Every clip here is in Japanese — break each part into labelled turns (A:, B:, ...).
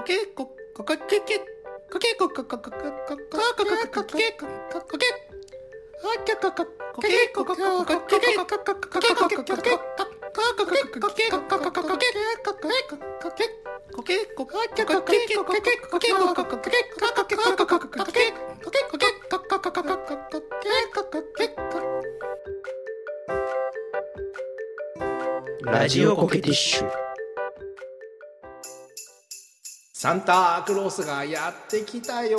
A: コケコここけけけこコケコこここコケコこけこコケコゃここコケコこここコケコこここコケコこけ
B: ラジオコケティッシュ。
A: サンタクロースがやってきたよ。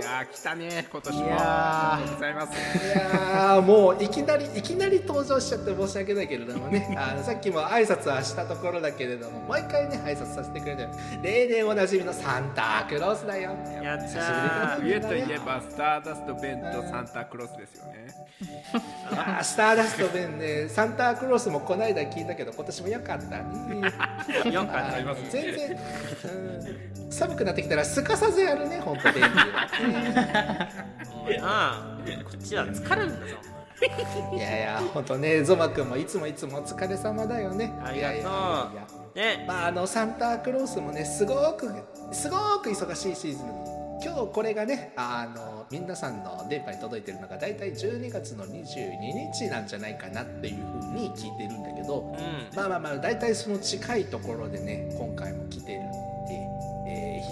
C: いやー来たね今年も。
B: いやー。
C: ありがとうございます。
A: いやーもういきなりいきなり登場しちゃって申し訳ないけれどもね。あのさっきも挨拶はしたところだけれども毎回ね挨拶させてくれてる。例年おなじみのサンタクロースだよ。
B: やった
A: 久しぶりだ
C: 冬といえばスターダストベンとサンタクロスですよね。
A: あースターダスト弁ねサンタクロースもこの間聞いたけど今年も良かったね。
B: よかった
A: 全然、うん寒くなってきたらすかさずやるね本当便利は。
B: あこっちは疲れるんだぞ。
A: いやいや本当ねゾマくんもいつもいつもお疲れ様だよね。
B: ありがとう。ね。
A: まああのサンタクロースもねすごくすごく忙しいシーズン今日これがねあの皆さんの電波に届いてるのが大体12月の22日なんじゃないかなっていうふうに聞いてるんだけど。
B: うん。
A: まあまあまあ大体その近いところでね今回も来てる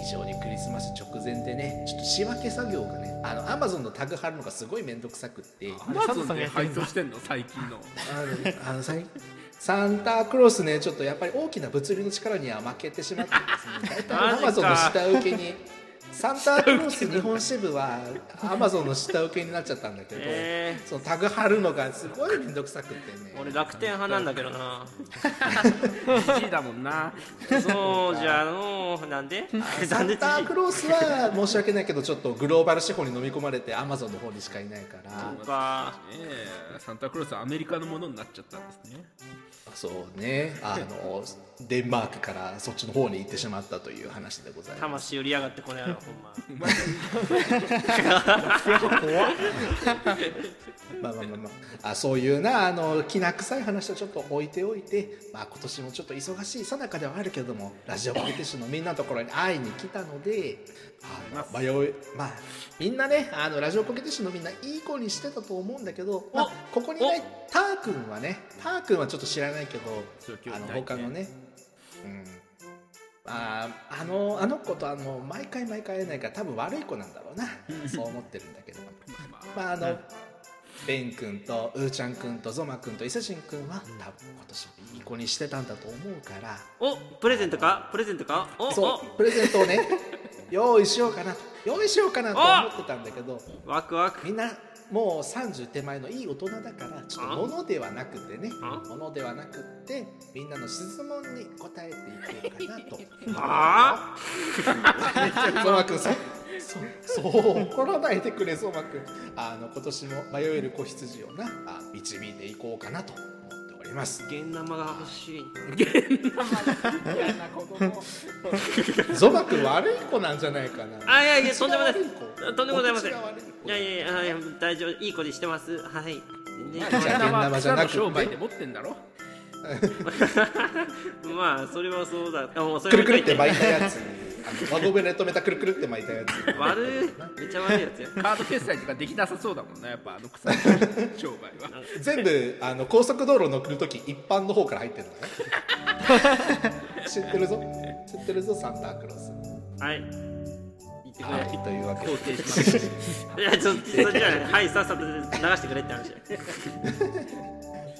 A: 非常にクリスマス直前でねちょっと仕分け作業がねあのアマゾンのタグ貼るのがすごい面倒くさくって。
C: アマゾンで配送してんの？最近の。
A: あのあの最サンタクロースねちょっとやっぱり大きな物理の力には負けてしまってですね。大体アマゾンの下請けにサンタクロース日本支部はアマゾンの下請けになっちゃったんだけど、
B: え
A: そのタグ貼るのがすごい面倒くさくてね
B: ー、俺楽天派なんだけどな。
C: じじいだもんな。
B: そうじゃあのなんで？
A: サンタクロースは申し訳ないけどちょっとグローバル資本に飲み込まれてアマゾンの方にしかいないから。
B: そうか
C: ね。えサンタクロースはアメリカのものになっちゃったんですね
A: そうね。あのデンマークからそっちの方に行ってしまったという話でございます。
B: 魂売りやがってこの野郎ほんま。
A: まあまあまあまあ。あそういうなあのきな臭い話をちょっと置いておいて、まあ、今年もちょっと忙しいさなかではあるけどもラジオコケティッシュのみんなのところに会いに来たのであの迷いまあみんなねあのラジオコケティッシュのみんないい子にしてたと思うんだけど、まあ、ここにねターくんはねターくんはちょっと知らないけどあの他のねうん。ああのあの子とあの毎回毎回会えないから多分悪い子なんだろうな。そう思ってるんだけど。
C: まあ
A: まあ。あの、ベン君とウーちゃん君とゾマ君と伊勢神君は多分今年もいい子にしてたんだと思うから。
B: おプレゼントか？プレゼントか？お
A: そうプレゼントをね 用意しようかなと。用意しようかなと思ってたんだけど。
B: お。ワクワク。
A: みんなもう30手前のいい大人だからちょっと物ではなくてね
B: あ？
A: 物ではなくってみんなの質問に答えていこうかなと。
B: あ？
A: ゾマ君さそそう怒らないでくれゾマ君あの今年も迷える子羊をなあ導いていこうかなとます。
B: あ現生が欲しい。
C: 嫌な子供
A: ゾマ君悪い子なんじゃないかな。
B: あいやいやとんでもない。とんでもございません。
A: い
B: やいやいやいや大丈夫。いい子にしてます。はい。全然
A: じゃあ
C: 現生
A: じゃなくて。
C: 商売で持ってんだろ。
B: まあそれはそうだ。あもうそ
A: く
B: れ
A: るくるって巻い
B: い
A: たやつあの輪ゴムで留めたくるくるって巻いたやつ。
B: 悪いめっちゃ悪いやつや。
C: カード決済とかできなさそうだもんなやっぱあの臭い 商売は。
A: 全部あの高速道路乗るとき一般の方から入ってるのね。知ってるぞ。知ってるぞサンタクロース。
B: はい。言ってくれ、
A: はいというわけで
B: いやちょっとそれじゃあはいさっさと流してくれって話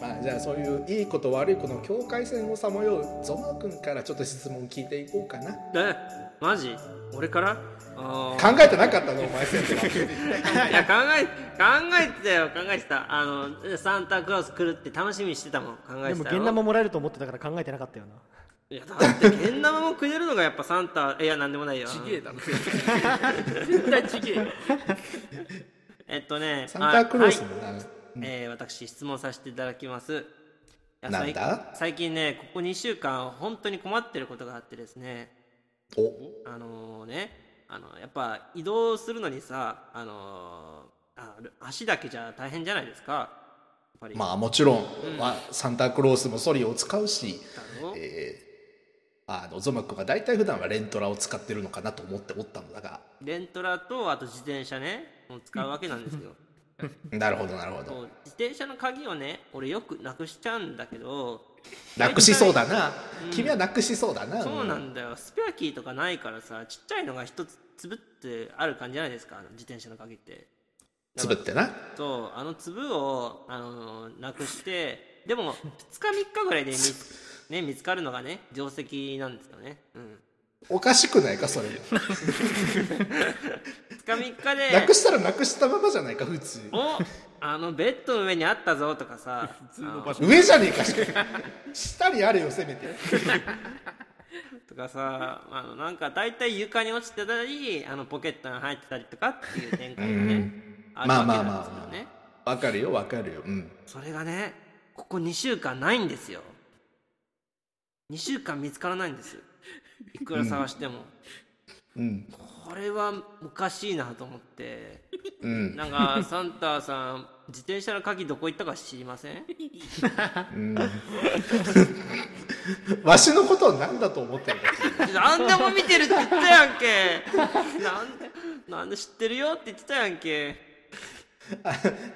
A: まあ、じゃあそういういいこと悪いことの境界線をさまようゾマ君からちょっと質問聞いていこうかな。
B: えマジ俺からあ
A: 考えてなかったの？お前先生
B: ーいや考え考えてたよ。考えてた。あのサンタクロース来るって楽しみにしてたもん。考え
D: でも
B: てたよ。
D: 現生もらえると思ってたから考えてなかったよない
B: やだって現生もくれるのがやっぱサンタいやなんでもないよ。
C: ちげえだろ。絶対ちげえよ。
B: えっとね
A: サンタクロース
B: あ
A: もな、
B: はい。えー私質問させていただきます。
A: なんだ？
B: 最最近ねここ2週間本当に困ってることがあってですね。
A: お。
B: あのねあのやっぱ移動するのにさあのあ足だけじゃ大変じゃないですか。
A: まあもちろん、まあ、サンタクロースもソリを使うし、えあのゾマ君が大体普段はレントラを使ってるのかなと思っておったのだが。
B: レントラとあと自転車ねもう使うわけなんですよ。
A: なるほどなるほ
B: も
A: ど
B: う自転車の鍵をね俺よくなくしちゃうんだけど
A: なくしそうだな、
B: うん。
A: 君はなくしそうだな。
B: そうなんだよ。スペアキーとかないからさちっちゃいのが一つ粒ってある感じじゃないですか自転車の鍵って。
A: つぶってな？
B: そうあの粒をあのなくしてでも2日3日ぐらいで見つ,、ね、見つかるのがね定石なんですよね。うん。
A: おかしくないかそれ。
B: 2日3日で。
A: なくしたらなくしたままじゃないか普通。
B: おあのベッドの上にあったぞとかさ。
C: 普通の場所。
A: 上じゃねえかしか下にあれよせめて。
B: とかさあのなんか大体床に落ちてたりあのポケットに入ってたりとかっていう展開がね、ある
A: まあ
B: わけなん
A: まあまあ
B: ですよね、
A: わかるよわかるよ。うん。
B: それがねここ2週間ないんですよ2週間見つからないんです。いくら探しても、
A: うん。
B: これはおかしいなと思って。
A: うん。
B: なんかサンタさん自転車の鍵どこ行ったか知りません？
A: わしのことを何だと思ってるか
B: 何でも見てるって言ったやんけ。なんでなんで知ってるよって言ってたやんけ。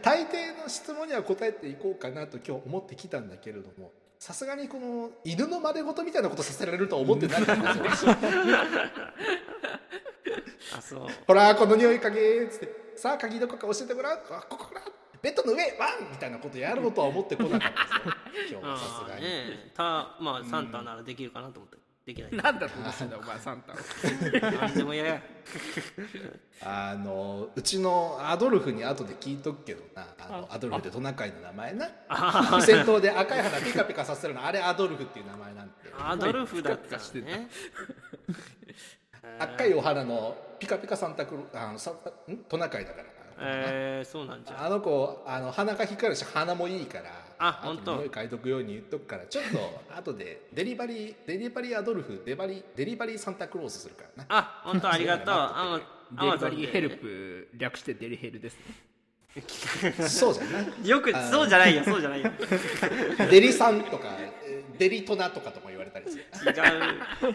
A: 大抵の質問には答えていこうかなと今日思ってきたんだけれどもさすがにこの犬の真似事みたいなことさせられるとは思ってない。からね
B: あそう。
A: ほらこの匂い嗅げーっつってさあ鍵どこか教えてごらん。あここだベッドの上ワンみたいなことやろうとは思ってこなかったですよ。今日はさすがに、
B: ねたまあサンタならできるかなと思ってできない。
C: なんだと思ってんだお前サンタ
B: 何でも嫌や
A: あのうちのアドルフに後で聞いとくけどな。あのアドルフってトナカイの名前な？戦闘で赤い花ピカピカさせるのあれアドルフっていう名前なんで
B: アドルフだった
C: ピカピカしてた
B: らね
A: 赤いお花のピカピカサンタクロあのサンタん？トナカイだからな。
B: えー、そうなんじゃ。
A: あの子あの鼻が光るし鼻もいいから
B: あ本当。
A: 匂い嗅いとくように言っとくからちょっと 後でデリバリーデリバリーアドルフデバリデリバリーサンタクロースするからな。
B: あ本当 ありがとう。あ
C: デリバリーヘルプ略してデリヘルですね。
A: そうじゃんな
B: よくそうじゃないよそうじゃないよ。
A: デリさんとかえーデリトナとかとも言われたりする。
B: 違う。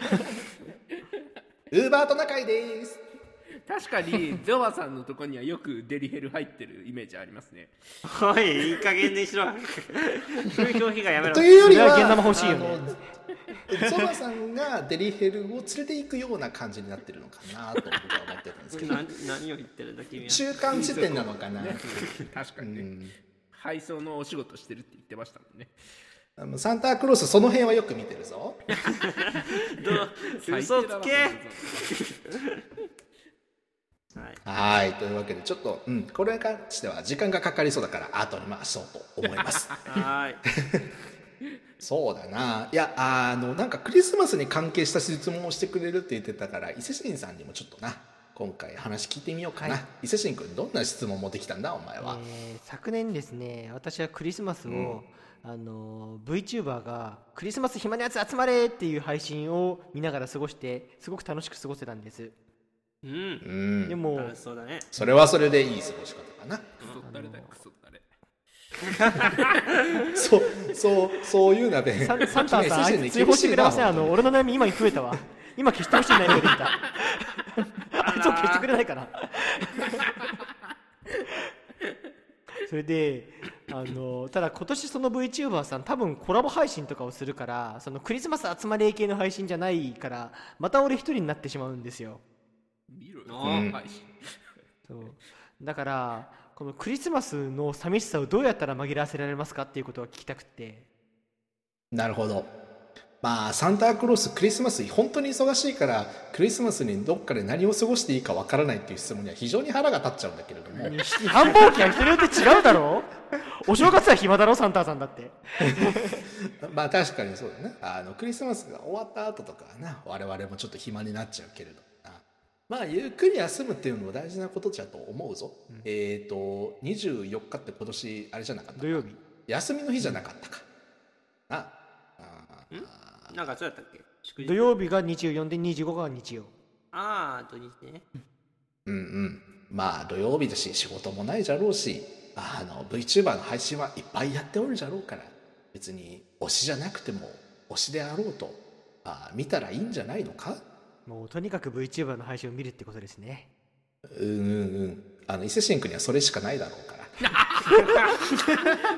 A: ウーバートナカイです
C: 確かにゾワさんのとこにはよくデリヘル入ってるイメージありますね。
B: おいいい加減にしろ。風評被害やめろ
A: というよりは
D: 現玉欲しいよね。
A: ゾマさんがデリヘルを連れて行くような感じになってるのかなと僕は思ってたんですけど。
B: 何何を言ってるんだ君は。
A: 中間地点なのかな、う
C: 確かに。ね、
A: ん。
C: 配送のお仕事してるって言ってましたもんね。
A: あのサンタクロースその辺はよく見てるぞ。
B: どう？嘘つけい。
A: はい。というわけでちょっと、うん、これに関しては時間がかかりそうだから後に回そうと思います。
B: はーい。
A: そうだな。いやあのなんかクリスマスに関係した質問をしてくれるって言ってたから伊勢神さんにもちょっとな今回話聞いてみようかな、伊勢神君どんな質問持ってきたんだお前は、
D: えー昨年ですね私はクリスマスを、あの VTuber が「クリスマス暇なやつ集まれ!」っていう配信を見ながら過ごしてすごく楽しく過ごせたんです
B: うん。
A: うん。
D: でも
B: そうだね。
A: それはそれでいい過ごし方かな。そうそうそういうなべ
D: サンサンタさんあ
A: 君
D: いつ追放してくれません？あの俺の悩み今に増えたわ。今消してほしい悩みができた。あいつを消してくれないかなそれであのただ今年その VTuber さん多分コラボ配信とかをするからそのクリスマス集まり系の配信じゃないからまた俺一人になってしまうんですよ、
B: うん。
C: 配信
D: そう。だからこのクリスマスの寂しさをどうやったら紛らわせられますかっていうことを聞きたくて。
A: なるほど。まあサンタクロースクリスマス本当に忙しいからクリスマスにどっかで何を過ごしていいかわからないっていう質問には非常に腹が立っちゃうんだけれども。
D: 繁忙期は人によって違うだろお正月は暇だろサンタさんだって
A: まあ確かにそうだねあのクリスマスが終わった後とかはな我々もちょっと暇になっちゃうけれどなまあゆっくり休むっていうのも大事なことじゃと思うぞ、えっ、と24日って今年あれじゃなかった
D: 土曜日。
A: 休みの日じゃなかったか。なあー。
B: なんかそうやったっけ？
D: 土曜日が24で25が日曜。
B: ああ土日ね。
A: うんうん。まあ土曜日だし仕事もないじゃろうしあの VTuber の配信はいっぱいやっておるじゃろうから別に推しじゃなくても推しであろうとあ見たらいいんじゃないのか？
D: もうとにかく VTuber の配信を見るってことですね。
A: うんうんうん。あの伊勢神君にはそれしかないだろうから。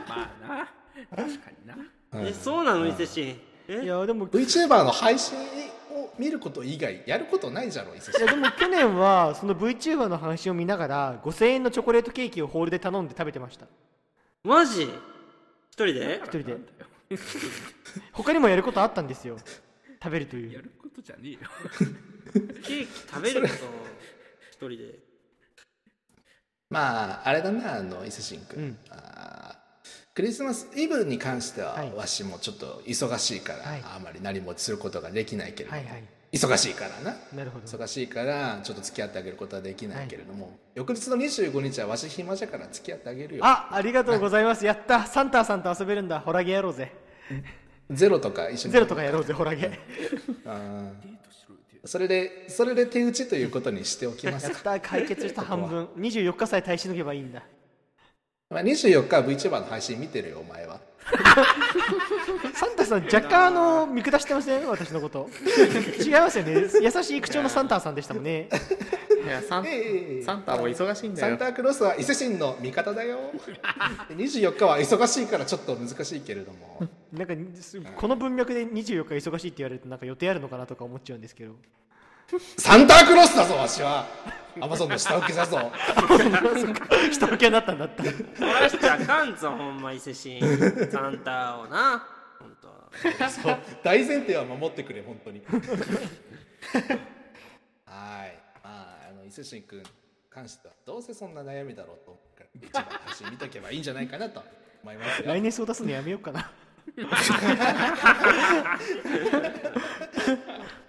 C: まあな確かにな。
B: えそうなの伊勢神？
D: い
B: え
D: やでも
A: VTuber の配信を見ること以外やることないじゃろ伊勢
D: い
A: 神
D: やでも去年はその VTuber の配信を見ながら5000円のチョコレートケーキをホールで頼んで食べてました。
B: マジ？一人で？
D: 一人で。他にもやることあったんですよ食べるという。
C: やることじゃねえよ。
B: ケーキ食べること一人で。
A: まああれだなあの伊勢神君、
D: うん。
A: あークリスマスイブに関しては、
D: はい。
A: わしもちょっと忙しいから、
D: はい。
A: あまり何もすることができないけれども、
D: はいはい。
A: 忙しいからな。
D: なるほど。
A: 忙しいからちょっと付き合ってあげることはできないけれども、翌日の25日はわし暇じゃから付き合ってあげるよ。
D: あありがとうございます。やった。サンタさんと遊べるんだ。ホラゲやろうぜ
A: ゼロとか一緒に。
D: ゼロとかやろうぜホラゲ。
A: あそれでそれで手打ちということにしておきます
D: やっ
A: か、
D: た解決した半分。24日さえ耐えしのげばいいんだ。
A: まあ、24日は VTuber の配信見てるよお前は
D: サンタさん若干あの見下してません？私のこと。違いますよね。優しい口調のサンタさんでしたもんね。
E: いやサン
A: ええ
E: サンタも忙しいんだよ。
A: サンタクロースは伊勢神の味方だよ 24日は忙しいからちょっと難しいけれども。
D: なんかすこの文脈で24日忙しいって言われるとなんか予定あるのかなとか思っちゃうんですけど
A: サンタクロースだぞわしは。アマゾンの下請けだぞ。
D: 人受けになったんだった
B: 取らしちゃあかんぞほんま伊勢神サンタをな。ほんと
A: そう大前提は守ってくれ本当に。はい。まああの伊勢神君に関してはどうせそんな悩みだろうと思うから一番配信見とけばいいんじゃないかなと思いますよ。
D: 来年そう出すのやめようかな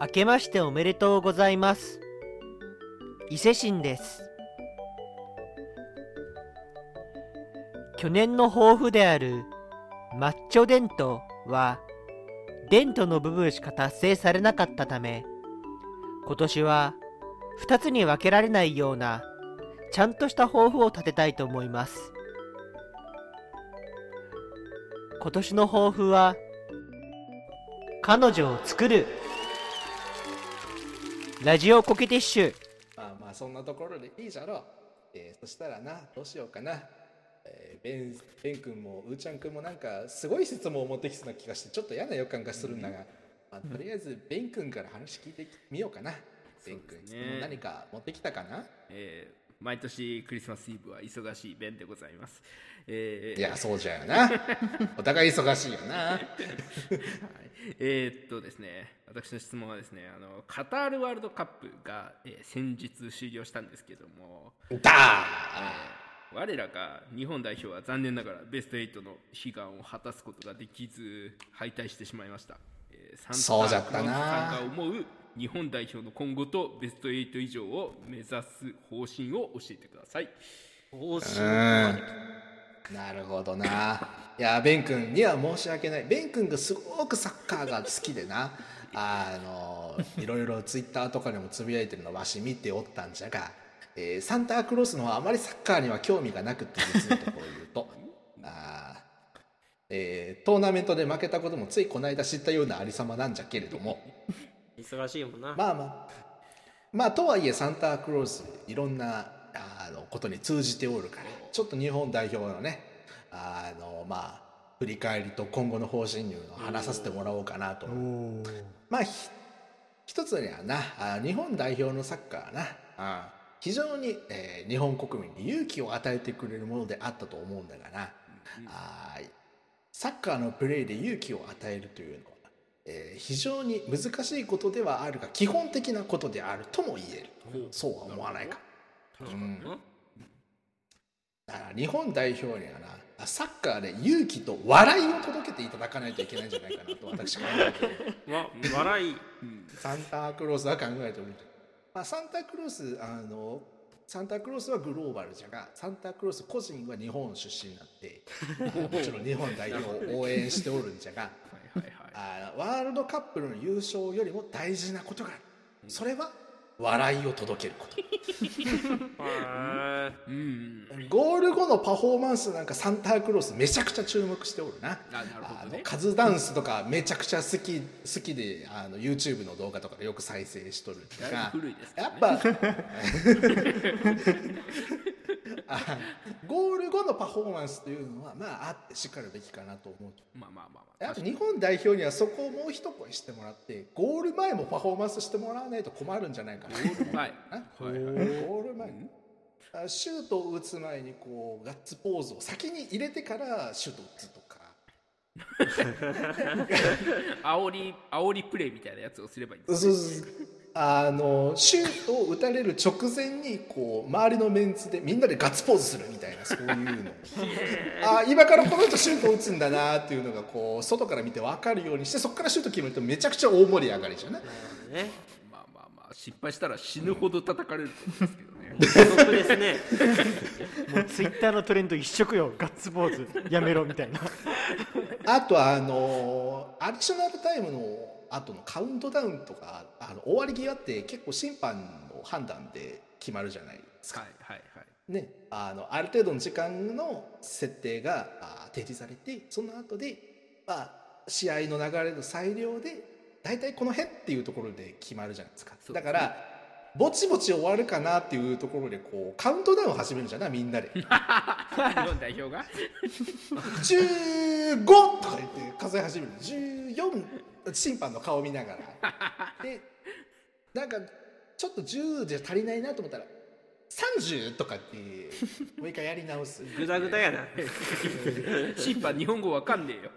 D: 明けましておめでとうございます。伊勢神です。去年の抱負であるマッチョデントはデントの部分しか達成されなかったため今年は2つに分けられないようなちゃんとした抱負を立てたいと思います。今年の抱負は彼女を作る。ラジオコケティッシュ。
A: まあまあそんなところでいいじゃろ。う、えーそしたらなどうしようかな、えーベンベン君もうーちゃん君もなんかすごい質問を持ってきそうな気がしてちょっと嫌な予感がするんだが、まあ、とりあえずベン君から話聞いてみようかな。ベン君
C: ね
A: 何か持ってきたかな？
C: えー毎年クリスマスイブは忙しい弁でございます。えー
A: いやそうじゃよな お互い忙しいよな
C: はいえーっとですね、私の質問はですね、あのカタールワールドカップが、えー先日終了したんですけども、
A: だ
C: えー我らが日本代表は残念ながらベスト8の悲願を果たすことができず敗退してしまいました。えー
A: そうじゃったな
C: クロースさんが思う日本代表の今後とベスト8以上を目指す方針を教えてください。
B: 方針
A: なるほどな。いやベン君には申し訳ない。ベン君がすごくサッカーが好きでな。あのいろいろツイッターとかにもつぶやいてるのわし見ておったんじゃが、えーサンタクロースの方はあまりサッカーには興味がなくって実のところを言うと。あ、えートーナメントで負けたこともついこの間知ったようなありさまなんじゃけれども。
B: 忙しいもんな、
A: まあまあ。まあとはいえサンタクロースいろんなあのことに通じておるからちょっと日本代表のねあのまあ振り返りと今後の方針いうのを話させてもらおうかなと。まあひ一つにはなあ日本代表のサッカーはなあ非常に、えー日本国民に勇気を与えてくれるものであったと思うんだがな、あーサッカーのプレーで勇気を与えるというのは、えー非常に難しいことではあるが基本的なことであるとも言える。そうは思わないか。
B: 確かにな。
A: だから日本代表にはなサッカーで勇気と笑いを届けていただかないといけないんじゃないかなと私考えて
B: 笑い。
A: サンタクロースは考えておる、まあ、サンタクロースあのサンタクロースはグローバルじゃがサンタクロース個人は日本出身になってもちろん日本代表を応援しておるんじゃが
C: はいはい。はい。
A: あワールドカップの優勝よりも大事なことがある。それは笑いを届けること。
B: へ
C: うん。
A: ゴール後のパフォーマンスなんかサンタクロースめちゃくちゃ注目しておるな。
C: あなるほどね。
A: あのカズダンスとかめちゃくちゃ好き好きであの YouTube の動画とかでよく再生しとる
C: だいぶ
A: が
C: 古いですけ
A: や
C: ど
A: っ
C: ね
A: ぱあゴール後のパフォーマンスというのはまああってしかるべきかなと思う。
C: まあまあまあまあ。
A: やっぱ日本代表にはそこをもう一声してもらってゴール前もパフォーマンスしてもらわないと困るんじゃないかな。
C: はい
A: な
C: はいはい。
A: ゴール前。あシュートを打つ前にこうガッツポーズを先に入れてからシュートを打つとか。
C: 煽り煽りプレイみたいなやつをすればいいんです
A: そうそうそうあのシュートを打たれる直前にこう周りのメンツでみんなでガッツポーズするみたいなそういうの。あ今からこの人シュートを打つんだなっていうのがこう外から見て分かるようにしてそこからシュート決めるとめちゃくちゃ大盛り上がりじゃない？
C: まあまあまあ失敗したら死ぬほど叩かれると思うんですけどね。
B: 孤独ですね
D: もうツイッターのトレンド一色よガッツポーズやめろみたいな
A: あとあのアディショナルタイムの後のカウントダウンとかあの終わり際って結構審判の判断で決まるじゃないですか。
C: はいはいはい。
A: ね、あのある程度の時間の設定があ提示されてその後で、まあ、試合の流れの裁量で大体この辺っていうところで決まるじゃないですか。
C: すね。
A: だからぼちぼち終わるかなっていうところでこうカウントダウンを始めるじゃない？みんなで。
C: 日本代表が？
A: 15とか言って数え始める。14審判の顔見ながら。でなんかちょっと10じゃ足りないなと思ったら30とかってもう一回やり直す。
B: グダグダやな。
C: 審判日本語わかんねえよ。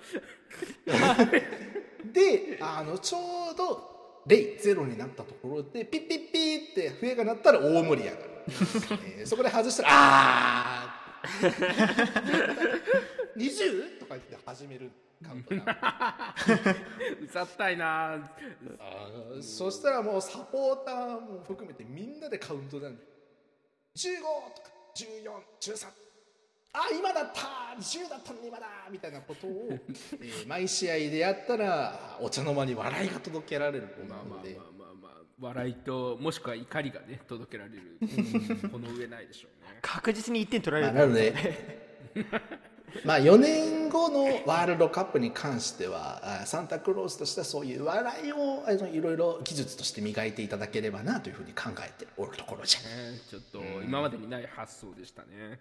A: であのちょうど0ゼロになったところでピッピッピーって笛が鳴ったら大盛り上がる、えーそこで外したらあー20とか言って始めるカウントダウン。
C: うざったいな。
A: あーそしたらもうサポーターも含めてみんなでカウントダウン。15とか1413あ今だった。10だったのに今だみたいなことを、えー毎試合でやったらお茶の間に笑いが届けられると思
C: まあまあ
A: うので
C: まあまあまあ。笑いともしくは怒りがね届けられる。この上ないでしょうね。
D: 確実に1点取られる。
A: まあなので まあ4年後のワールドカップに関してはあサンタクロースとしてはそういう笑いをあのいろいろ技術として磨いていただければなというふうに考えておるところじゃ。
C: ねちょっと今までにない発想でしたね。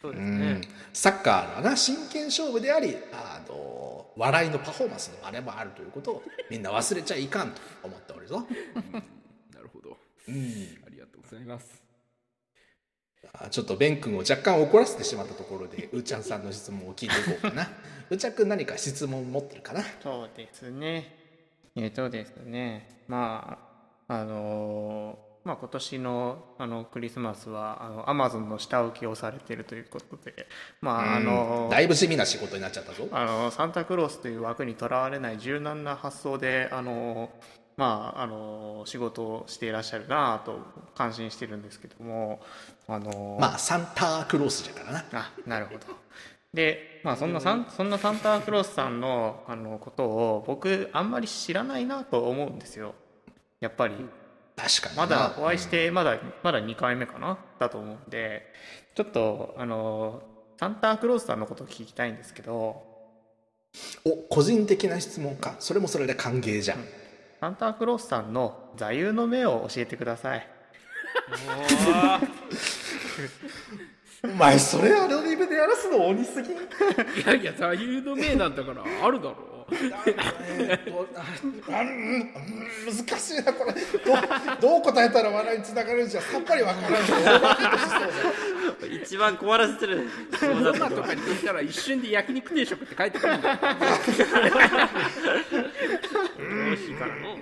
B: そうですね。
A: うん、サッカーはな真剣勝負でありあの笑いのパフォーマンスでもあればあるということをみんな忘れちゃいかんと思っておるぞ。
C: なるほど。
A: うん。
C: ありがとうございます。
A: あちょっとベン君を若干怒らせてしまったところで うーちゃんさんの質問を聞いていこうかな。うーちゃん君何か質問持ってるかな？
E: そうですね。えっ、とですね、まあ、あのーまあ、今年のあのクリスマスはあのアマゾンの下請けをされているということで、まああのー
A: だいぶ地味な仕事になっちゃったぞ。
E: あのサンタクロースという枠にとらわれない柔軟な発想であのまああの仕事をしていらっしゃるなと感心してるんですけどもあの
A: まあサンタクロースじゃからな。
E: あなるほど。でまあそんなサンそんなサンタクロースさんのあのことを僕あんまり知らないなと思うんですよ。やっぱり。
A: 確かにな。
E: まだお会いしてまだまだ2回目かな？だと思うんで。ちょっとあのサンタクロースさんのことを聞きたいんですけど。
A: お個人的な質問か。それもそれで歓迎じゃん。
E: サンタクロースさんの座右の銘を教えてください。
A: お前それアドリブでやらすの鬼すぎ。ん
C: いやいや座右の銘なんだからあるだろ。
A: 難しいなこれ。どうどう答えたら笑いにつながるんじゃさっぱりわからんし
B: 一番困らせてる質問だった
C: 今とかに聞いたら一瞬で焼肉定食って書いてくるんだよ
B: 美味しいからの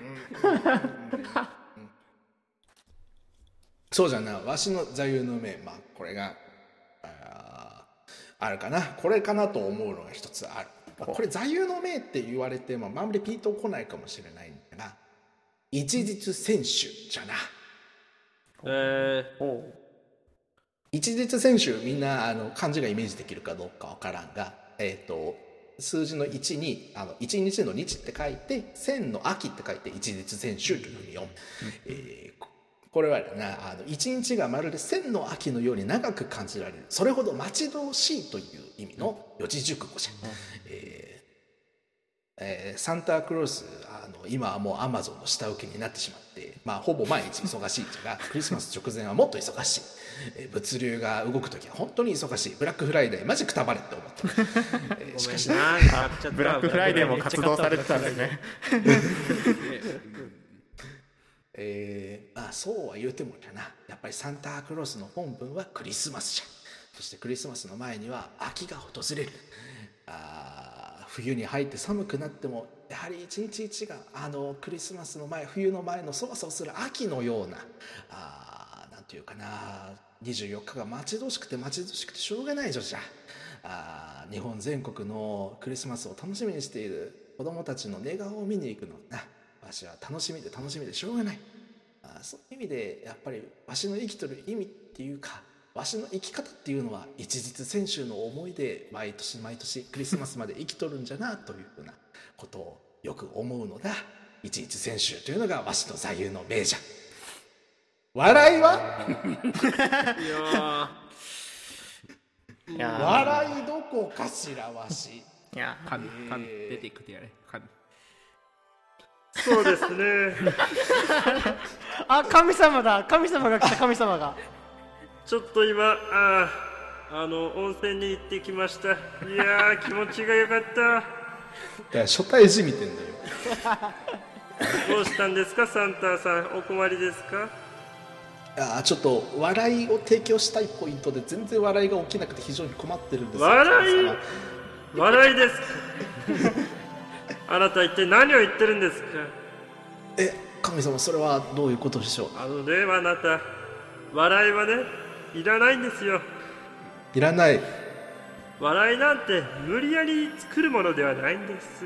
A: そうじゃなわしの座右の銘まあこれがああるかなこれかなと思うのが一つある、まあこれ座右の銘って言われてもまああん。まりピンとこないかもしれないん。だが一日選手じゃな
B: え
A: 一日選手みん。なあの漢字がイメージできるかどうかわからん。が、えー、と数字の1にあの1日の日って書いて千の秋って書いて一日選手というふうに読む、えーここれはなあの一日がまるで千の秋のように長く感じられる。それほど待ち遠しいという意味の四字熟語じゃ、えーえーサンタクロースあの今はもうアマゾンの下請けになってしまって、まあ、ほぼ毎日忙しいんじゃがクリスマス直前はもっと忙しい、えー物流が動く時は本当に忙しい。ブラックフライデーマジくたばれって思った、えーしかし
F: ごめんな買っちゃった
E: ブラックフライデーも活動されてたんですね。
A: えーまあそうは言うてもだな。やっぱりサンタクロースの本文はクリスマスじゃ。そしてクリスマスの前には秋が訪れる。あー冬に入って寒くなってもやはり一日一があのクリスマスの前冬の前のそわそわする秋のようなあなんていうかな24日が待ち遠しくて待ち遠しくてしょうがない女じゃ。あ日本全国のクリスマスを楽しみにしている子供たちの寝顔を見に行くの。なわしは楽しみで楽しみでしょうがない。あそういう意味でやっぱりわしの生きとる意味っていうかわしの生き方っていうのは一日先週の思いで毎年毎年クリスマスまで生きとるんじゃなというふうなことをよく思うのだ。一日先週というのがわしの座右の銘じゃ。笑いは？笑いどこかしらわし。
E: いや
C: 噛み噛み出てくてやれ。噛み
F: そうですね。
D: あ神様だ。神様が来た。神様が
F: ちょっと今あーあの温泉に行ってきました。いやー 気持ちが良かった。
A: だから初対じみてんだよ。
F: どうしたんですかサンタさん。お困りですか？
A: あーちょっと笑いを提供したいポイントで全然笑いが起きなくて非常に困ってるんですよ。
F: 笑い？笑いですか？あなた一体何を言ってるんですか？
A: え神様それはどういうことでしょう？
F: あのねあなた。笑いはねいらないんですよ。
A: いらない。
F: 笑いなんて無理やり作るものではないんです。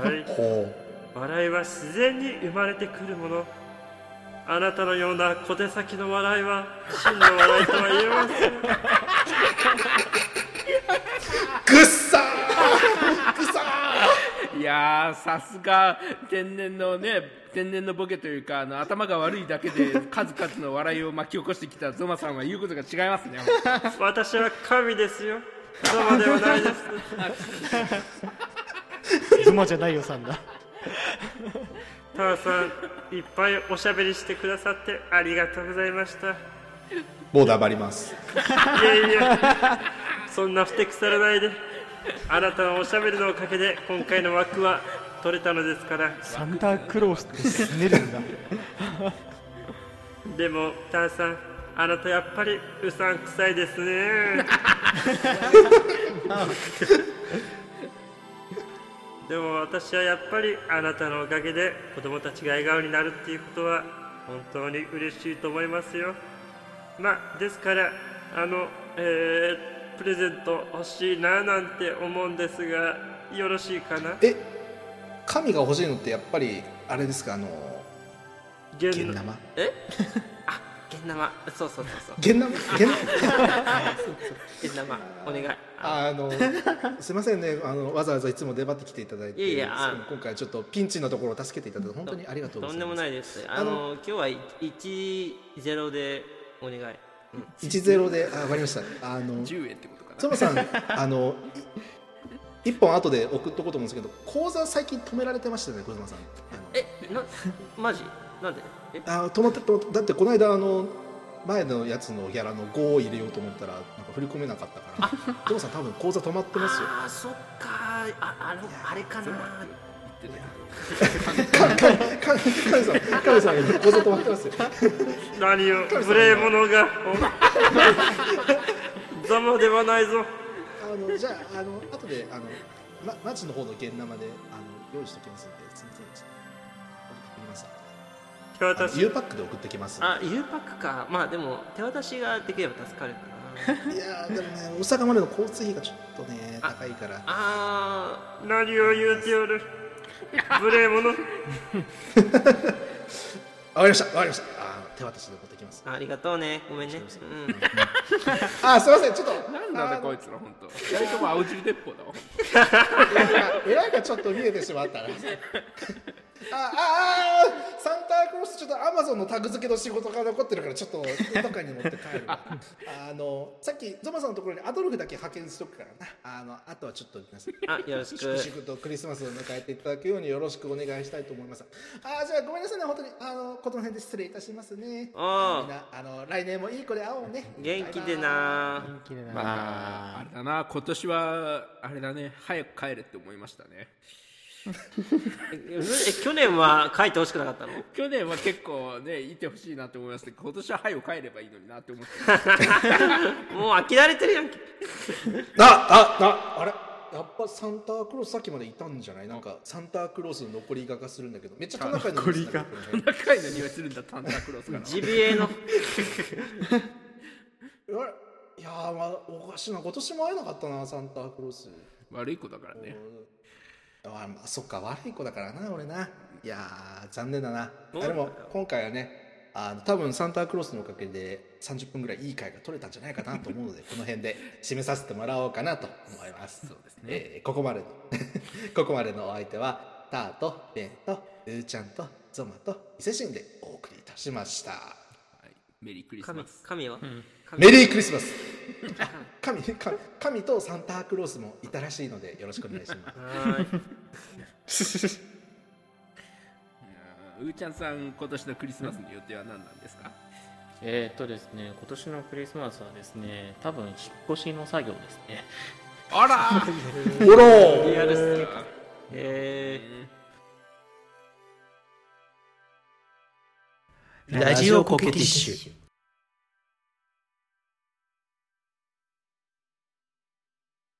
F: はい。
A: ほ
F: 笑いは自然に生まれてくるもの。あなたのような小手先の笑いは真の笑いとは言えません。
A: っさー
C: いやーさすが天然のね天然のボケというかあの頭が悪いだけで数々の笑いを巻き起こしてきたゾマさんは言うことが違いますね
F: 私は神ですよ。ゾマではないです。
D: ズマじゃないよさんだ
F: タワさんいっぱいおしゃべりしてくださってありがとうございました。い
A: もう黙ります。
F: やいやそんなふてくさらないであなたのおしゃべりのおかげで今回の枠は取れたのですから。
D: サンタクロースってすねるんだ。
F: でもタワさんあなたやっぱりうさんくさいですね。でも私はやっぱりあなたのおかげで子供たちが笑顔になるっていうことは本当に嬉しいと思いますよ。まあですからあのえープレゼント欲しいななんて思うんですがよろしいかな？
A: え神が欲しいのってやっぱりあれですか？あの
F: 現
A: 現生
F: え？あ現生そうそうそうそう。
A: 現生現生
F: お願い。
A: あのすいませんね。あのわざわざいつも出張ってきていただいて
F: いやいやあ
A: 今回ちょっとピンチのところを助けていただいて本当にありがとうございます。
F: とんでもないです。あ
A: あ
F: の
A: の
F: 今日は1-0でお願い
A: 10で。あわかりました。あの
C: 10円ってことかな。
A: ゾマさん あのい一本後で送っとこうと思うんですけど口座最近止められてましたよね小島さん。
F: えなマジ？なんで？え？
A: あ止まって止まってだってこの間あの前のやつのギャラの5を入れようと思ったらなんか振り込めなかったから。ゾマさん多分口座止まってますよ。
F: あーそっかああのあれかな
A: かかか神さん神さん口座止まってますよ
F: 何を無礼者がざまではないぞ
A: あのじゃああの後であのまマジの方の現生であの用意しておきますんですみません送ります
F: 手渡し
A: U パックで送ってきます
F: あ U パックかまあでも手渡しができれば助かるかない
A: やーでもね大阪までの交通費がちょっとね高いから
F: あー何を言うておる無礼者
A: わかりましたわかりました。あ手渡しで送ってきます。
F: ありがとうね。ごめんね。うん。
A: あすいません。ちょっと
C: なんだねこいつら本当。二人とも青汁鉄砲だわ。
A: 裏が裏がちょっと見えてしまったなあああサンタクロースちょっとアマゾンのタグ付けの仕事が残ってるからちょっとどっかに持って帰るわ。あのさっきゾマさんのところにアドルフだけ派遣しとくから。なあのあとはちょっと皆さん
B: あよろしく。
A: 粛々とクリスマスを迎えていただくようによろしくお願いしたいと思いますあじゃあごめんなさいね本当にあのこの辺で失礼いたしますね
B: ああ
A: みんなあの来年もいい子で会おうね
B: 元気でな
D: 元気でな
C: まああれだな今年はあれだね早く帰れって思いましたね
B: え去年は書いてほしくなかったの？
C: 去年は結構ねいてほしいなと思いましたけど今年は早く帰ればいいのになって思って。
B: もう飽きられてるやんけ。
A: ああああれ？やっぱサンタクロースさっきまでいたんじゃない？なんかサンタクロースの残りががするんだけど。めっちゃトナカイの残りが。
C: 仲いいの匂いするんだサンタクロースから。
B: ジビエの
A: いやーまあおかしいな。今年も会えなかったなサンタクロース。
C: 悪い子だからね
A: あまあそっか悪い子だからな俺な。いやー残念だな。でも今回はねあの多分サンタクロースのおかげで30分ぐらいいい回が取れたんじゃないかなと思うので この辺で締めさせてもらおうかなと思います。そうですね、えーここまでの ここまでのお相手はターとベンとうーちゃんとゾマと伊勢神でお送りいたしました。
C: はいメリークリス
B: 神
C: マス
B: 神は、
A: メリークリスマス神 神神とサンタクロースもいたらしいのでよろしくお願いします。
C: うーちゃんさん今年のクリスマスの予定は何なんですか？
E: えーっとですね今年のクリスマスはですね多分引っ越しの作業ですね。
C: あら
A: おろ
B: リアルっすねえ
D: ラジオコケティッシュ。